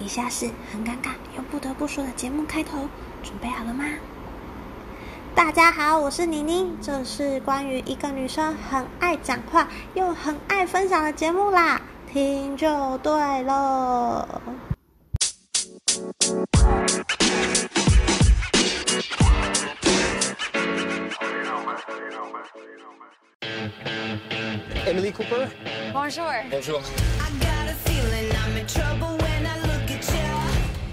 以下是很尴尬又不得不说的节目开头，准备好了吗？大家好，我是宁宁，这是关于一个女生很爱讲话又很爱分享的节目啦，听就对了。Emily Cooper. Bonjour. Bonjour. I got a feeling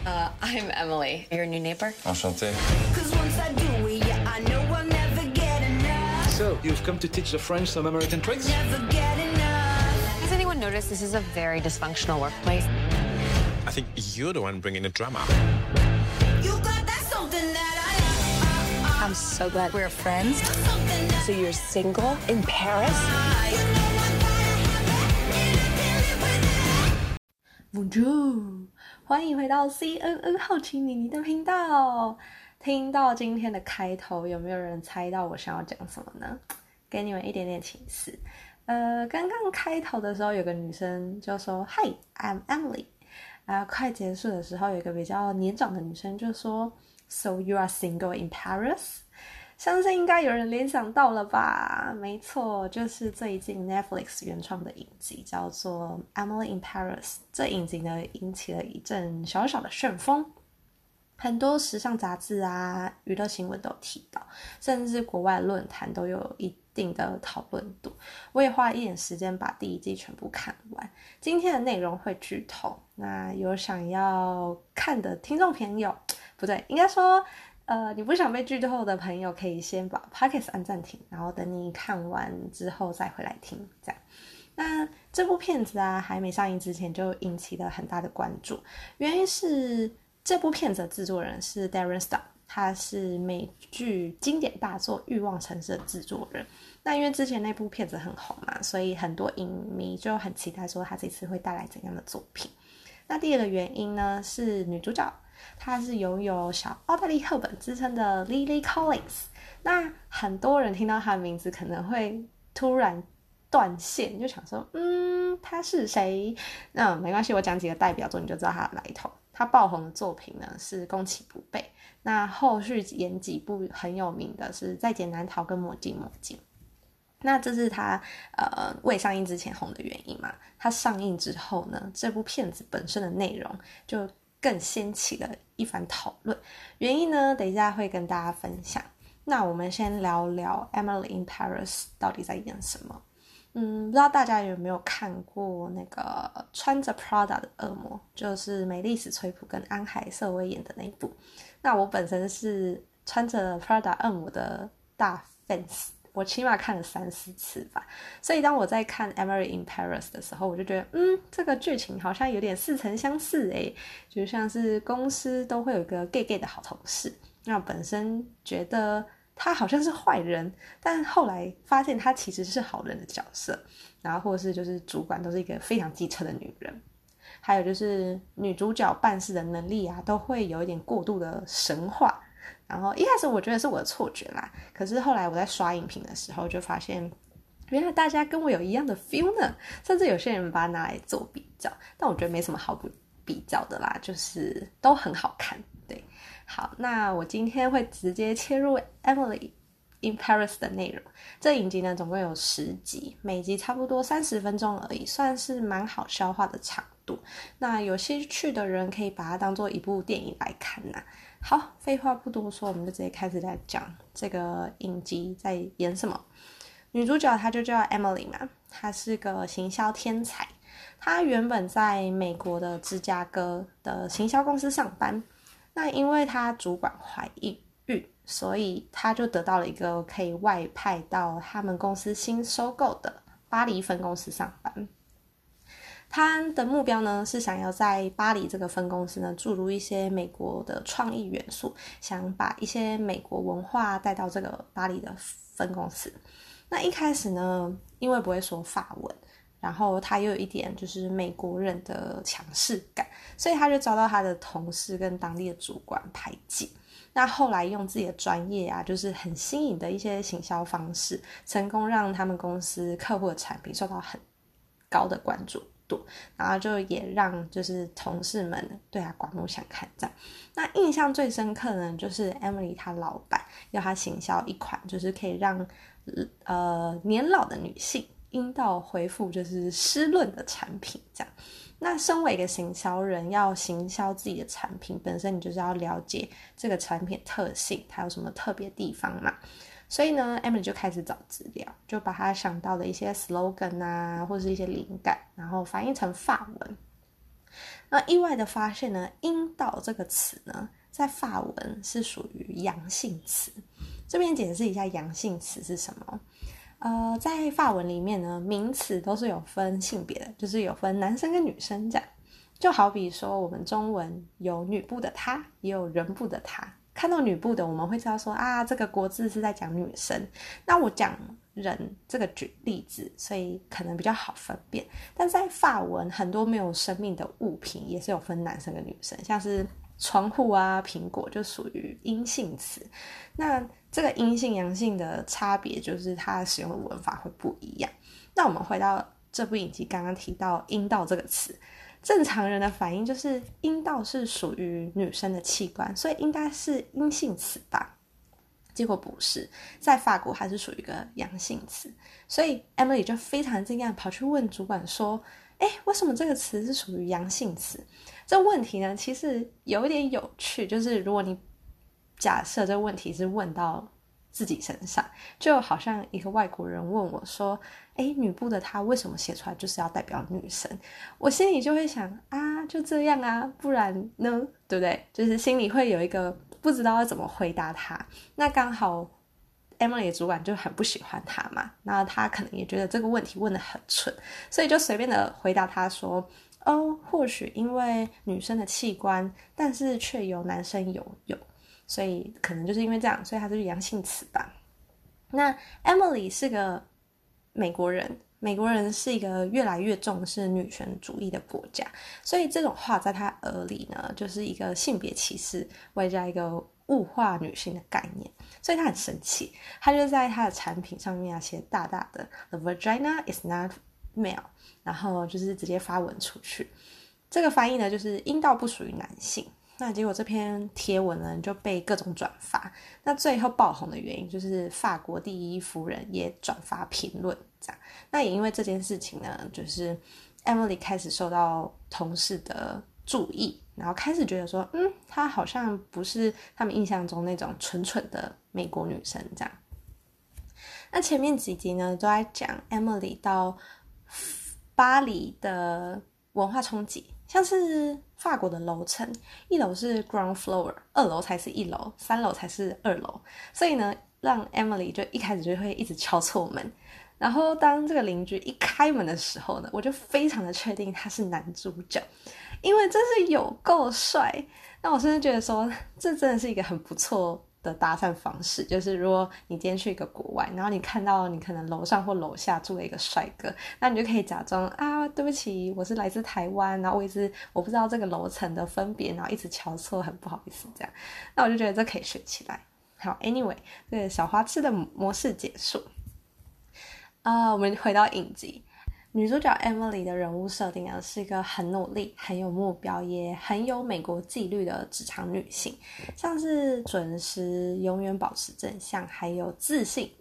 Uh, I'm Emily, your new neighbor. Enchanté. Cause do yeah, I I'll never get enough. So, you've come to teach the French some American tricks? Never get. Has anyone noticed this is a very dysfunctional workplace? I think you're the one bringing the drama. You got that something that I uh, uh, uh. I'm so glad we're friends. So you're single in Paris? I you know I gotta have it, feel Bonjour，欢迎回到 CNN 好奇妮妮的频道。听到今天的开头，有没有人猜到我想要讲什么呢？给你们一点点提示。呃，刚刚开头的时候，有个女生就说 “Hi, I'm Emily”，然后快结束的时候，有一个比较年长的女生就说 “So you are single in Paris”。相信应该有人联想到了吧？没错，就是最近 Netflix 原创的影集，叫做《Emily in Paris》。这影集呢，引起了一阵小小的旋风，很多时尚杂志啊、娱乐新闻都提到，甚至国外论坛都有一定的讨论度。我也花一点时间把第一季全部看完。今天的内容会剧透，那有想要看的听众朋友，不对，应该说。呃，你不想被剧透的朋友，可以先把 podcast 按暂停，然后等你看完之后再回来听。这样，那这部片子啊，还没上映之前就引起了很大的关注，原因是这部片子的制作人是 Darren Star，他是美剧经典大作《欲望城市》的制作人。那因为之前那部片子很红嘛，所以很多影迷就很期待说他这次会带来怎样的作品。那第二个原因呢，是女主角。她是拥有小奥黛丽·赫本之称的 Lily Collins。那很多人听到她的名字可能会突然断线，就想说，嗯，她是谁？那没关系，我讲几个代表作你就知道她的来头。她爆红的作品呢是《攻其不备》，那后续演几部很有名的是《在劫难逃》跟《魔镜魔镜》。那这是他呃未上映之前红的原因嘛？他上映之后呢，这部片子本身的内容就。更掀起了一番讨论，原因呢，等一下会跟大家分享。那我们先聊聊《Emily in Paris》到底在演什么？嗯，不知道大家有没有看过那个穿着 Prada 的恶魔，就是美丽史崔普跟安海瑟薇演的那一部。那我本身是穿着 Prada 恶魔的大 fans。我起码看了三四次吧，所以当我在看《Emily in Paris》的时候，我就觉得，嗯，这个剧情好像有点似曾相识诶，就像是公司都会有一个 gay gay 的好同事，那本身觉得他好像是坏人，但后来发现他其实是好人的角色，然后或是就是主管都是一个非常机车的女人，还有就是女主角办事的能力啊，都会有一点过度的神话。然后一开始我觉得是我的错觉啦，可是后来我在刷影评的时候就发现，原来大家跟我有一样的 feel 呢，甚至有些人把它拿来做比较，但我觉得没什么好不比较的啦，就是都很好看。对，好，那我今天会直接切入 Emily in Paris 的内容。这影集呢总共有十集，每集差不多三十分钟而已，算是蛮好消化的长度。那有兴趣的人可以把它当做一部电影来看呐。好，废话不多说，我们就直接开始来讲这个影集在演什么。女主角她就叫 Emily 嘛，她是个行销天才。她原本在美国的芝加哥的行销公司上班，那因为她主管怀孕，所以她就得到了一个可以外派到他们公司新收购的巴黎分公司上班。他的目标呢是想要在巴黎这个分公司呢注入一些美国的创意元素，想把一些美国文化带到这个巴黎的分公司。那一开始呢，因为不会说法文，然后他又有一点就是美国人的强势感，所以他就遭到他的同事跟当地的主管排挤。那后来用自己的专业啊，就是很新颖的一些行销方式，成功让他们公司客户的产品受到很高的关注。度，然后就也让就是同事们对他刮目相看。这样，那印象最深刻呢，就是 Emily 她老板要她行销一款，就是可以让呃年老的女性阴道恢复就是湿润的产品。这样，那身为一个行销人，要行销自己的产品，本身你就是要了解这个产品特性，它有什么特别地方嘛。所以呢，Emily 就开始找资料，就把他想到的一些 slogan 啊，或是一些灵感，然后翻译成法文。那意外的发现呢，阴道这个词呢，在法文是属于阳性词。这边解释一下阳性词是什么。呃，在法文里面呢，名词都是有分性别的，就是有分男生跟女生这样。就好比说，我们中文有女部的她，也有人部的她。看到女部的，我们会知道说啊，这个国字是在讲女生。那我讲人这个举例子，所以可能比较好分辨。但在法文，很多没有生命的物品也是有分男生跟女生，像是窗户啊、苹果就属于阴性词。那这个阴性、阳性的差别，就是它使用的文法会不一样。那我们回到这部影集刚刚提到阴道这个词。正常人的反应就是阴道是属于女生的器官，所以应该是阴性词吧？结果不是，在法国还是属于一个阳性词，所以 Emily 就非常惊讶，跑去问主管说：“哎，为什么这个词是属于阳性词？”这问题呢，其实有一点有趣，就是如果你假设这问题是问到自己身上，就好像一个外国人问我说。哎，女部的她为什么写出来就是要代表女生？我心里就会想啊，就这样啊，不然呢，对不对？就是心里会有一个不知道要怎么回答他。那刚好 Emily 主管就很不喜欢他嘛，那他可能也觉得这个问题问的很蠢，所以就随便的回答他说：“哦，或许因为女生的器官，但是却有男生有有，所以可能就是因为这样，所以它就是阳性词吧。”那 Emily 是个。美国人，美国人是一个越来越重视女权主义的国家，所以这种话在他耳里呢，就是一个性别歧视，外加一个物化女性的概念，所以他很生气，他就在他的产品上面啊写大大的 “The vagina is not male”，然后就是直接发文出去，这个翻译呢就是阴道不属于男性。那结果这篇贴文呢就被各种转发，那最后爆红的原因就是法国第一夫人也转发评论这样。那也因为这件事情呢，就是 Emily 开始受到同事的注意，然后开始觉得说，嗯，她好像不是他们印象中那种纯纯的美国女生这样。那前面几集呢都在讲 Emily 到巴黎的文化冲击。像是法国的楼层，一楼是 ground floor，二楼才是一楼，三楼才是二楼。所以呢，让 Emily 就一开始就会一直敲错门。然后当这个邻居一开门的时候呢，我就非常的确定他是男主角，因为真是有够帅。那我甚至觉得说，这真的是一个很不错。的搭讪方式就是，如果你今天去一个国外，然后你看到你可能楼上或楼下住了一个帅哥，那你就可以假装啊，对不起，我是来自台湾，然后我一直我不知道这个楼层的分别，然后一直敲错，很不好意思这样。那我就觉得这可以学起来。好，Anyway，这个小花痴的模式结束。啊，我们回到影集。女主角 Emily 的人物设定啊，是一个很努力、很有目标，也很有美国纪律的职场女性，像是准时、永远保持正向，还有自信，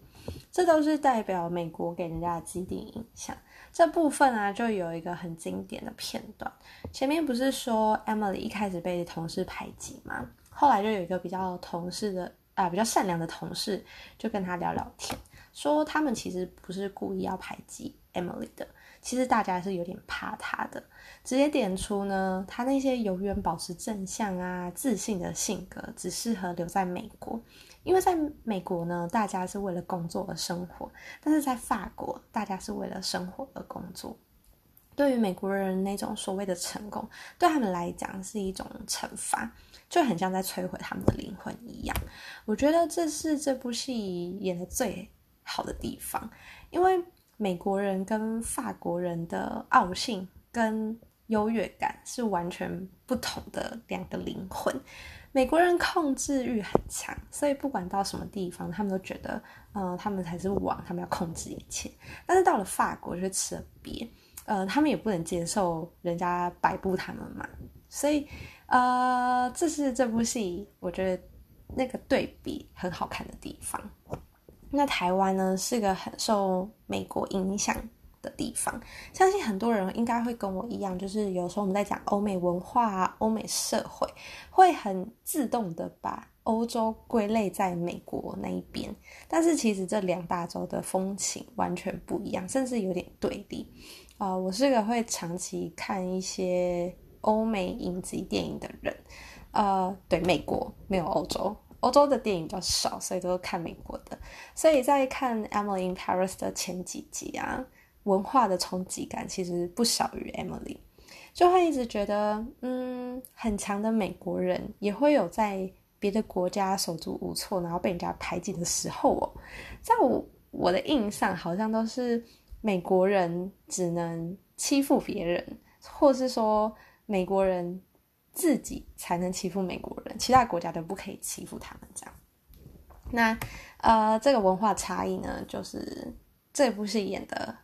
这都是代表美国给人家的既定印象。这部分啊，就有一个很经典的片段。前面不是说 Emily 一开始被同事排挤吗？后来就有一个比较同事的啊，比较善良的同事，就跟他聊聊天，说他们其实不是故意要排挤 Emily 的。其实大家是有点怕他的，直接点出呢，他那些永远保持正向啊、自信的性格，只适合留在美国，因为在美国呢，大家是为了工作而生活，但是在法国，大家是为了生活而工作。对于美国人那种所谓的成功，对他们来讲是一种惩罚，就很像在摧毁他们的灵魂一样。我觉得这是这部戏演的最好的地方，因为。美国人跟法国人的傲性跟优越感是完全不同的两个灵魂。美国人控制欲很强，所以不管到什么地方，他们都觉得，嗯，他们才是王，他们要控制一切。但是到了法国就吃了瘪，呃，他们也不能接受人家摆布他们嘛，所以呃，这是这部戏我觉得那个对比很好看的地方。那台湾呢是个很受美国影响的地方，相信很多人应该会跟我一样，就是有时候我们在讲欧美文化、啊、欧美社会，会很自动的把欧洲归类在美国那一边，但是其实这两大洲的风情完全不一样，甚至有点对立。呃，我是个会长期看一些欧美影集电影的人，呃，对，美国没有欧洲。欧洲的电影比较少，所以都是看美国的。所以在看《Emily in Paris》的前几集啊，文化的冲击感其实不小于 Emily，就会一直觉得，嗯，很强的美国人也会有在别的国家手足无措，然后被人家排挤的时候哦。在我我的印象，好像都是美国人只能欺负别人，或是说美国人。自己才能欺负美国人，其他国家都不可以欺负他们。这样，那呃，这个文化差异呢，就是这部戏演的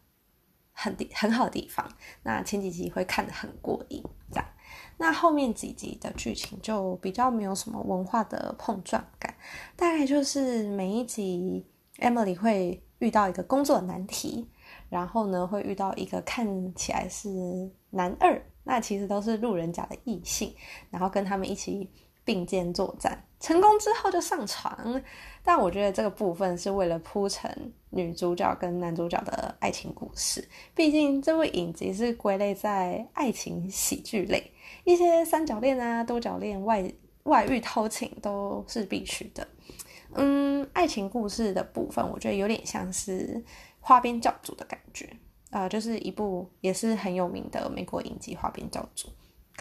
很地很好的地方。那前几集会看得很过瘾，这样。那后面几集的剧情就比较没有什么文化的碰撞感，大概就是每一集 Emily 会遇到一个工作难题，然后呢会遇到一个看起来是男二。那其实都是路人甲的异性，然后跟他们一起并肩作战，成功之后就上床。但我觉得这个部分是为了铺成女主角跟男主角的爱情故事，毕竟这部影集是归类在爱情喜剧类，一些三角恋啊、多角恋、外外遇、偷情都是必须的。嗯，爱情故事的部分，我觉得有点像是花边教主的感觉。呃，就是一部也是很有名的美国影集《花边教主》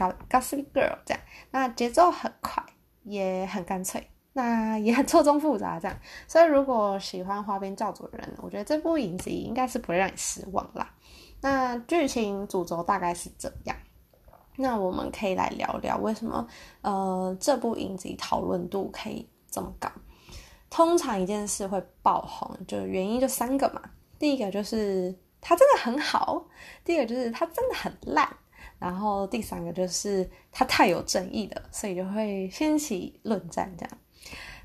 《Gossip Girl》这样，那节奏很快，也很干脆，那也很错综复杂这样。所以如果喜欢《花边教主》的人，我觉得这部影集应该是不会让你失望啦。那剧情主轴大概是这样，那我们可以来聊聊为什么呃这部影集讨论度可以这么高。通常一件事会爆红，就原因就三个嘛，第一个就是。它真的很好，第二个就是它真的很烂，然后第三个就是它太有争议了，所以就会掀起论战这样。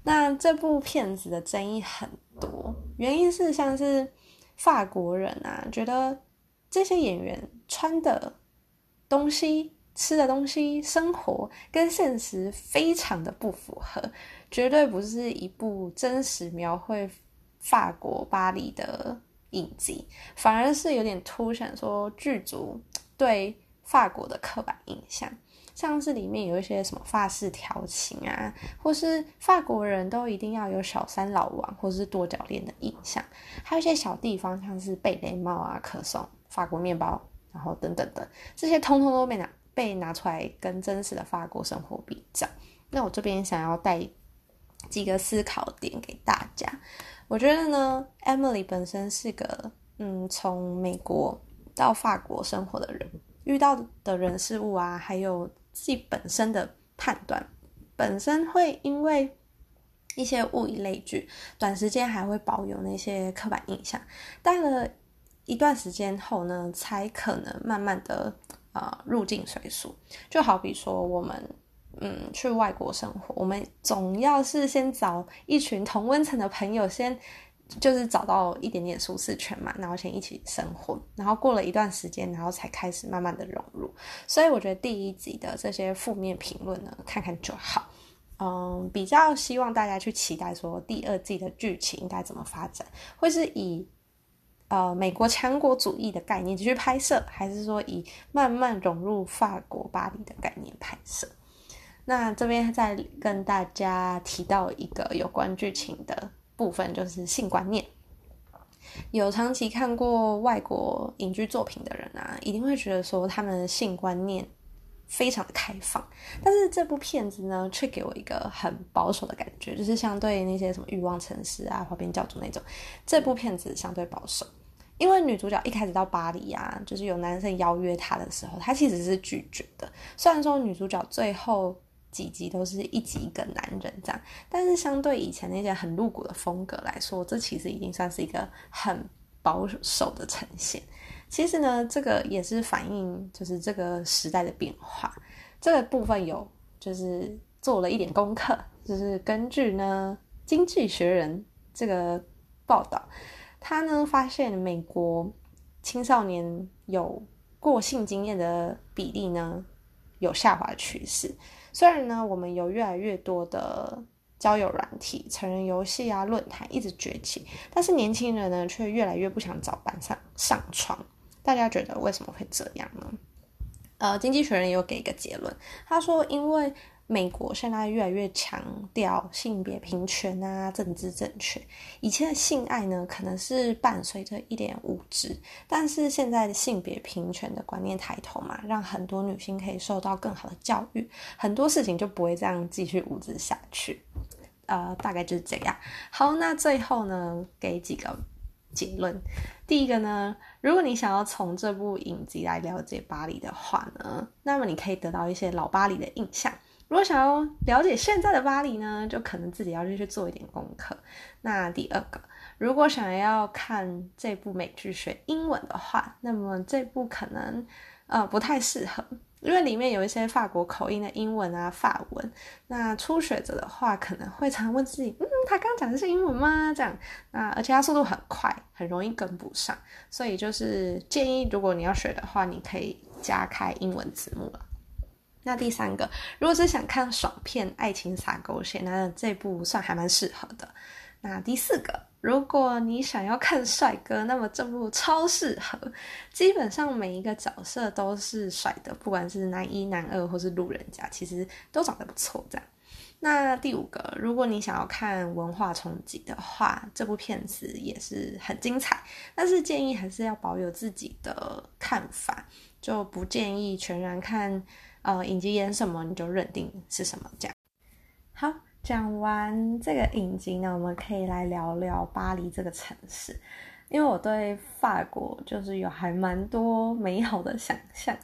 那这部片子的争议很多，原因是像是法国人啊，觉得这些演员穿的东西、吃的东西、生活跟现实非常的不符合，绝对不是一部真实描绘法国巴黎的。影集反而是有点凸显说剧组对法国的刻板印象，像是里面有一些什么法式调情啊，或是法国人都一定要有小三老王或是多角恋的印象，还有一些小地方像是贝雷帽啊、可颂、法国面包，然后等等的这些，通通都被拿被拿出来跟真实的法国生活比较。那我这边想要带几个思考点给大家。我觉得呢，Emily 本身是个嗯，从美国到法国生活的人，遇到的人事物啊，还有自己本身的判断，本身会因为一些物以类聚，短时间还会保有那些刻板印象，待了一段时间后呢，才可能慢慢的啊入境随俗。就好比说我们。嗯，去外国生活，我们总要是先找一群同温层的朋友，先就是找到一点点舒适圈嘛，然后先一起生活，然后过了一段时间，然后才开始慢慢的融入。所以我觉得第一集的这些负面评论呢，看看就好。嗯，比较希望大家去期待说第二季的剧情应该怎么发展，会是以呃美国强国主义的概念继续拍摄，还是说以慢慢融入法国巴黎的概念拍摄？那这边再跟大家提到一个有关剧情的部分，就是性观念。有长期看过外国影剧作品的人啊，一定会觉得说他们的性观念非常的开放。但是这部片子呢，却给我一个很保守的感觉，就是相对那些什么欲望城市啊、花边教主那种，这部片子相对保守。因为女主角一开始到巴黎啊，就是有男生邀约她的时候，她其实是拒绝的。虽然说女主角最后。几集都是一集一个男人这样，但是相对以前那些很露骨的风格来说，这其实已经算是一个很保守的呈现。其实呢，这个也是反映就是这个时代的变化。这个部分有就是做了一点功课，就是根据呢《经济学人》这个报道，他呢发现美国青少年有过性经验的比例呢有下滑的趋势。虽然呢，我们有越来越多的交友软体、成人游戏啊、论坛一直崛起，但是年轻人呢却越来越不想找班上上床。大家觉得为什么会这样呢？呃，经济学人也有给一个结论，他说，因为美国现在越来越强调性别平权啊、政治正确，以前的性爱呢可能是伴随着一点物质，但是现在的性别平权的观念抬头嘛，让很多女性可以受到更好的教育，很多事情就不会这样继续物质下去。呃，大概就是这样。好，那最后呢，给几个结论。第一个呢，如果你想要从这部影集来了解巴黎的话呢，那么你可以得到一些老巴黎的印象。如果想要了解现在的巴黎呢，就可能自己要去做一点功课。那第二个，如果想要看这部美剧学英文的话，那么这部可能呃不太适合。因为里面有一些法国口音的英文啊、法文，那初学者的话可能会常问自己：嗯，他刚讲的是英文吗？这样，那而且他速度很快，很容易跟不上，所以就是建议，如果你要学的话，你可以加开英文字幕了。那第三个，如果是想看爽片、爱情撒狗血，那这部算还蛮适合的。那第四个，如果你想要看帅哥，那么这部超适合。基本上每一个角色都是帅的，不管是男一、男二或是路人甲，其实都长得不错。这样。那第五个，如果你想要看文化冲击的话，这部片子也是很精彩，但是建议还是要保有自己的看法，就不建议全然看呃影集演什么你就认定是什么这样。好。讲完这个影集呢，我们可以来聊聊巴黎这个城市，因为我对法国就是有还蛮多美好的想象，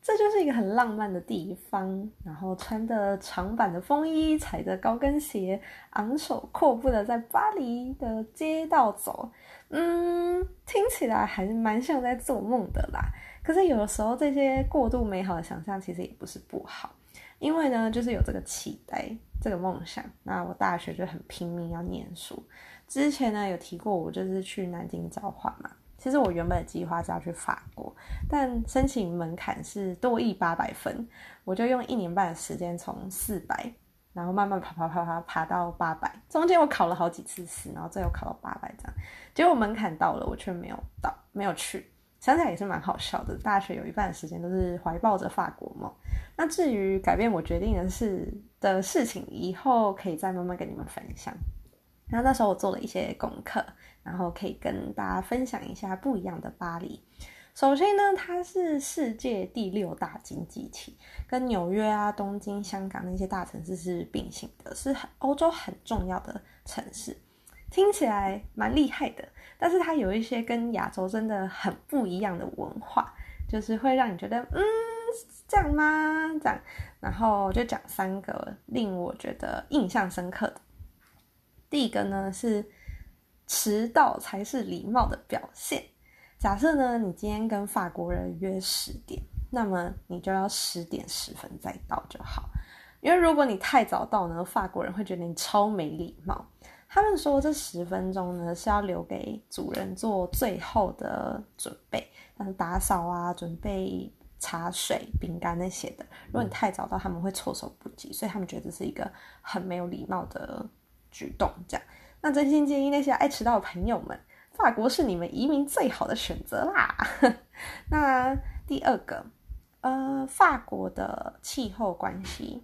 这就是一个很浪漫的地方，然后穿着长版的风衣，踩着高跟鞋，昂首阔步的在巴黎的街道走，嗯，听起来还是蛮像在做梦的啦。可是有的时候这些过度美好的想象其实也不是不好，因为呢，就是有这个期待。这个梦想，那我大学就很拼命要念书。之前呢有提过，我就是去南京交换嘛。其实我原本的计划是要去法国，但申请门槛是多一八百分，我就用一年半的时间从四百，然后慢慢爬爬爬爬爬到八百。中间我考了好几次试，然后最后考到八百这样。结果门槛到了，我却没有到，没有去。想起来也是蛮好笑的。大学有一半的时间都是怀抱着法国梦。那至于改变我决定的事的事情，以后可以再慢慢跟你们分享。然后那时候我做了一些功课，然后可以跟大家分享一下不一样的巴黎。首先呢，它是世界第六大经济体，跟纽约啊、东京、香港那些大城市是并行的，是欧洲很重要的城市。听起来蛮厉害的，但是它有一些跟亚洲真的很不一样的文化，就是会让你觉得嗯。这样吗？这样，然后就讲三个令我觉得印象深刻的。第一个呢是迟到才是礼貌的表现。假设呢你今天跟法国人约十点，那么你就要十点十分再到就好。因为如果你太早到呢，法国人会觉得你超没礼貌。他们说这十分钟呢是要留给主人做最后的准备，像打扫啊，准备。茶水、饼干那些的，如果你太早到，他们会措手不及，所以他们觉得这是一个很没有礼貌的举动。这样，那真心建议那些爱迟到的朋友们，法国是你们移民最好的选择啦。那第二个，呃，法国的气候关系，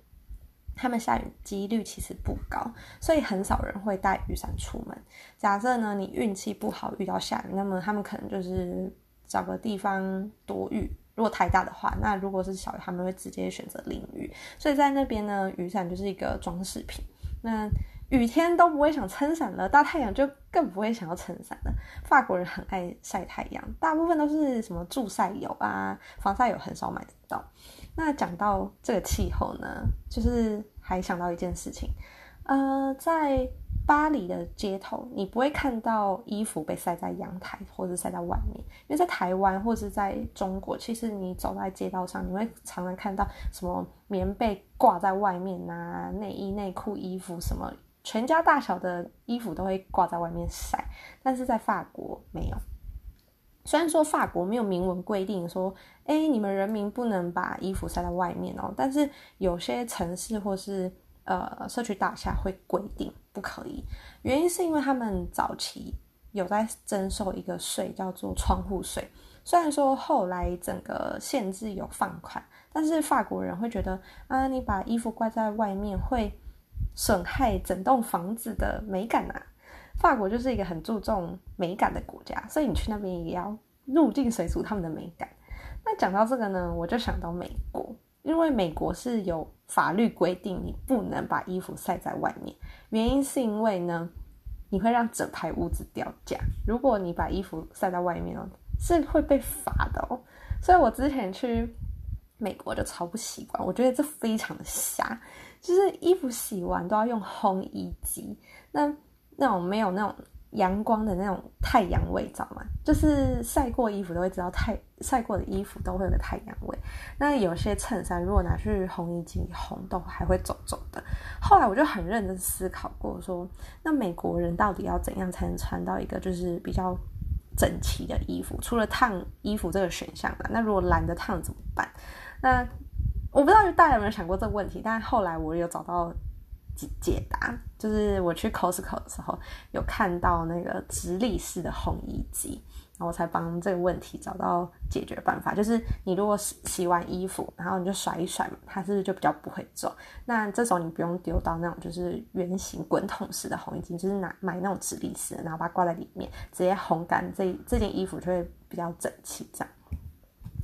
他们下雨几率其实不高，所以很少人会带雨伞出门。假设呢，你运气不好遇到下雨，那么他们可能就是找个地方躲雨。如果太大的话，那如果是小雨，他们会直接选择淋雨。所以在那边呢，雨伞就是一个装饰品。那雨天都不会想撑伞了，大太阳就更不会想要撑伞了。法国人很爱晒太阳，大部分都是什么助晒油啊，防晒油很少买得到。那讲到这个气候呢，就是还想到一件事情，呃，在巴黎的街头，你不会看到衣服被晒在阳台或者晒在外面，因为在台湾或是在中国，其实你走在街道上，你会常常看到什么棉被挂在外面呐、内衣、内裤、衣服什么，全家大小的衣服都会挂在外面晒。但是在法国没有。虽然说法国没有明文规定说，哎，你们人民不能把衣服晒在外面哦，但是有些城市或是呃社区大厦会规定不可以。原因是因为他们早期有在征收一个税，叫做窗户税。虽然说后来整个限制有放宽，但是法国人会觉得啊，你把衣服挂在外面会损害整栋房子的美感啊。法国就是一个很注重美感的国家，所以你去那边也要入境随俗他们的美感。那讲到这个呢，我就想到美国，因为美国是有法律规定你不能把衣服晒在外面，原因是因为呢，你会让整排屋子掉价。如果你把衣服晒在外面哦，是会被罚的哦。所以我之前去美国就超不习惯，我觉得这非常的瞎，就是衣服洗完都要用烘衣机，那。那种没有那种阳光的那种太阳味，知道吗？就是晒过衣服都会知道太晒过的衣服都会有个太阳味。那有些衬衫如果拿去烘衣机烘，都还会皱皱的。后来我就很认真思考过，说那美国人到底要怎样才能穿到一个就是比较整齐的衣服？除了烫衣服这个选项啊，那如果懒得烫怎么办？那我不知道大家有没有想过这个问题，但后来我有找到。解解答就是我去 Costco 的时候有看到那个直立式的烘衣机，然后我才帮这个问题找到解决办法。就是你如果洗洗完衣服，然后你就甩一甩嘛，它是不是就比较不会皱？那这时候你不用丢到那种就是圆形滚筒式的烘衣机，就是拿买那种直立式的，然后把它挂在里面，直接烘干，这这件衣服就会比较整齐。这样。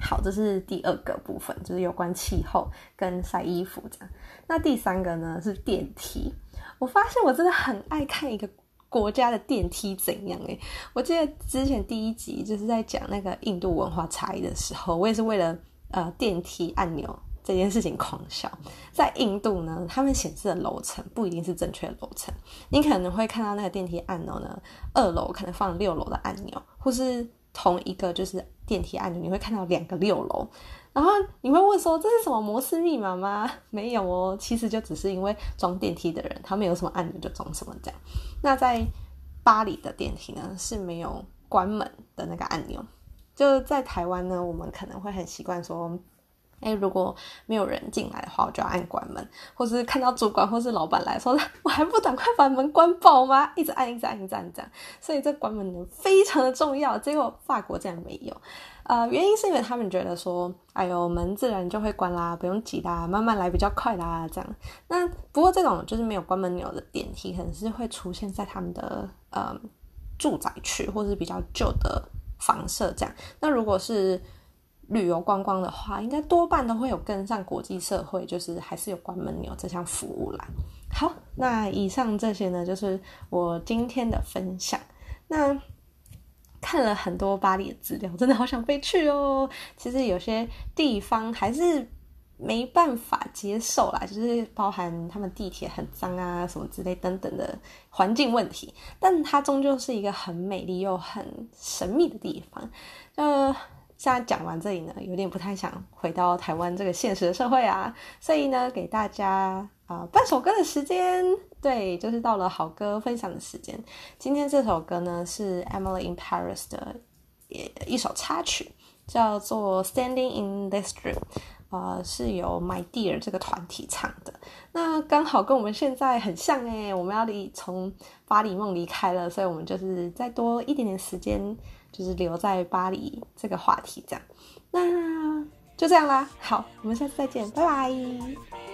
好，这是第二个部分，就是有关气候跟晒衣服这样。那第三个呢是电梯。我发现我真的很爱看一个国家的电梯怎样诶，我记得之前第一集就是在讲那个印度文化差异的时候，我也是为了呃电梯按钮这件事情狂笑。在印度呢，他们显示的楼层不一定是正确的楼层，你可能会看到那个电梯按钮呢，二楼可能放六楼的按钮，或是。同一个就是电梯按钮，你会看到两个六楼，然后你会问说这是什么摩斯密码吗？没有哦，其实就只是因为装电梯的人，他们有什么按钮就装什么这样。那在巴黎的电梯呢是没有关门的那个按钮，就在台湾呢，我们可能会很习惯说。哎，如果没有人进来的话，我就要按关门，或是看到主管或是老板来说，我还不赶快把门关爆吗？一直按，一直按，一直按，这样。所以这关门呢非常的重要。结果法国竟然没有，呃，原因是因为他们觉得说，哎呦，门自然就会关啦，不用急啦，慢慢来比较快啦，这样。那不过这种就是没有关门钮的电梯，可能是会出现在他们的呃住宅区或是比较旧的房舍这样。那如果是旅游观光的话，应该多半都会有跟上国际社会，就是还是有关门钮这项服务啦。好，那以上这些呢，就是我今天的分享。那看了很多巴黎的资料，真的好想飞去哦。其实有些地方还是没办法接受啦，就是包含他们地铁很脏啊，什么之类等等的环境问题。但它终究是一个很美丽又很神秘的地方，呃。现在讲完这里呢，有点不太想回到台湾这个现实的社会啊，所以呢，给大家啊半首歌的时间，对，就是到了好歌分享的时间。今天这首歌呢是 Emily in Paris 的一首插曲，叫做 Standing in This Street，呃，是由 My Dear 这个团体唱的。那刚好跟我们现在很像诶，我们要离从巴黎梦离开了，所以我们就是再多一点点时间。就是留在巴黎这个话题，这样，那就这样啦。好，我们下次再见，拜拜。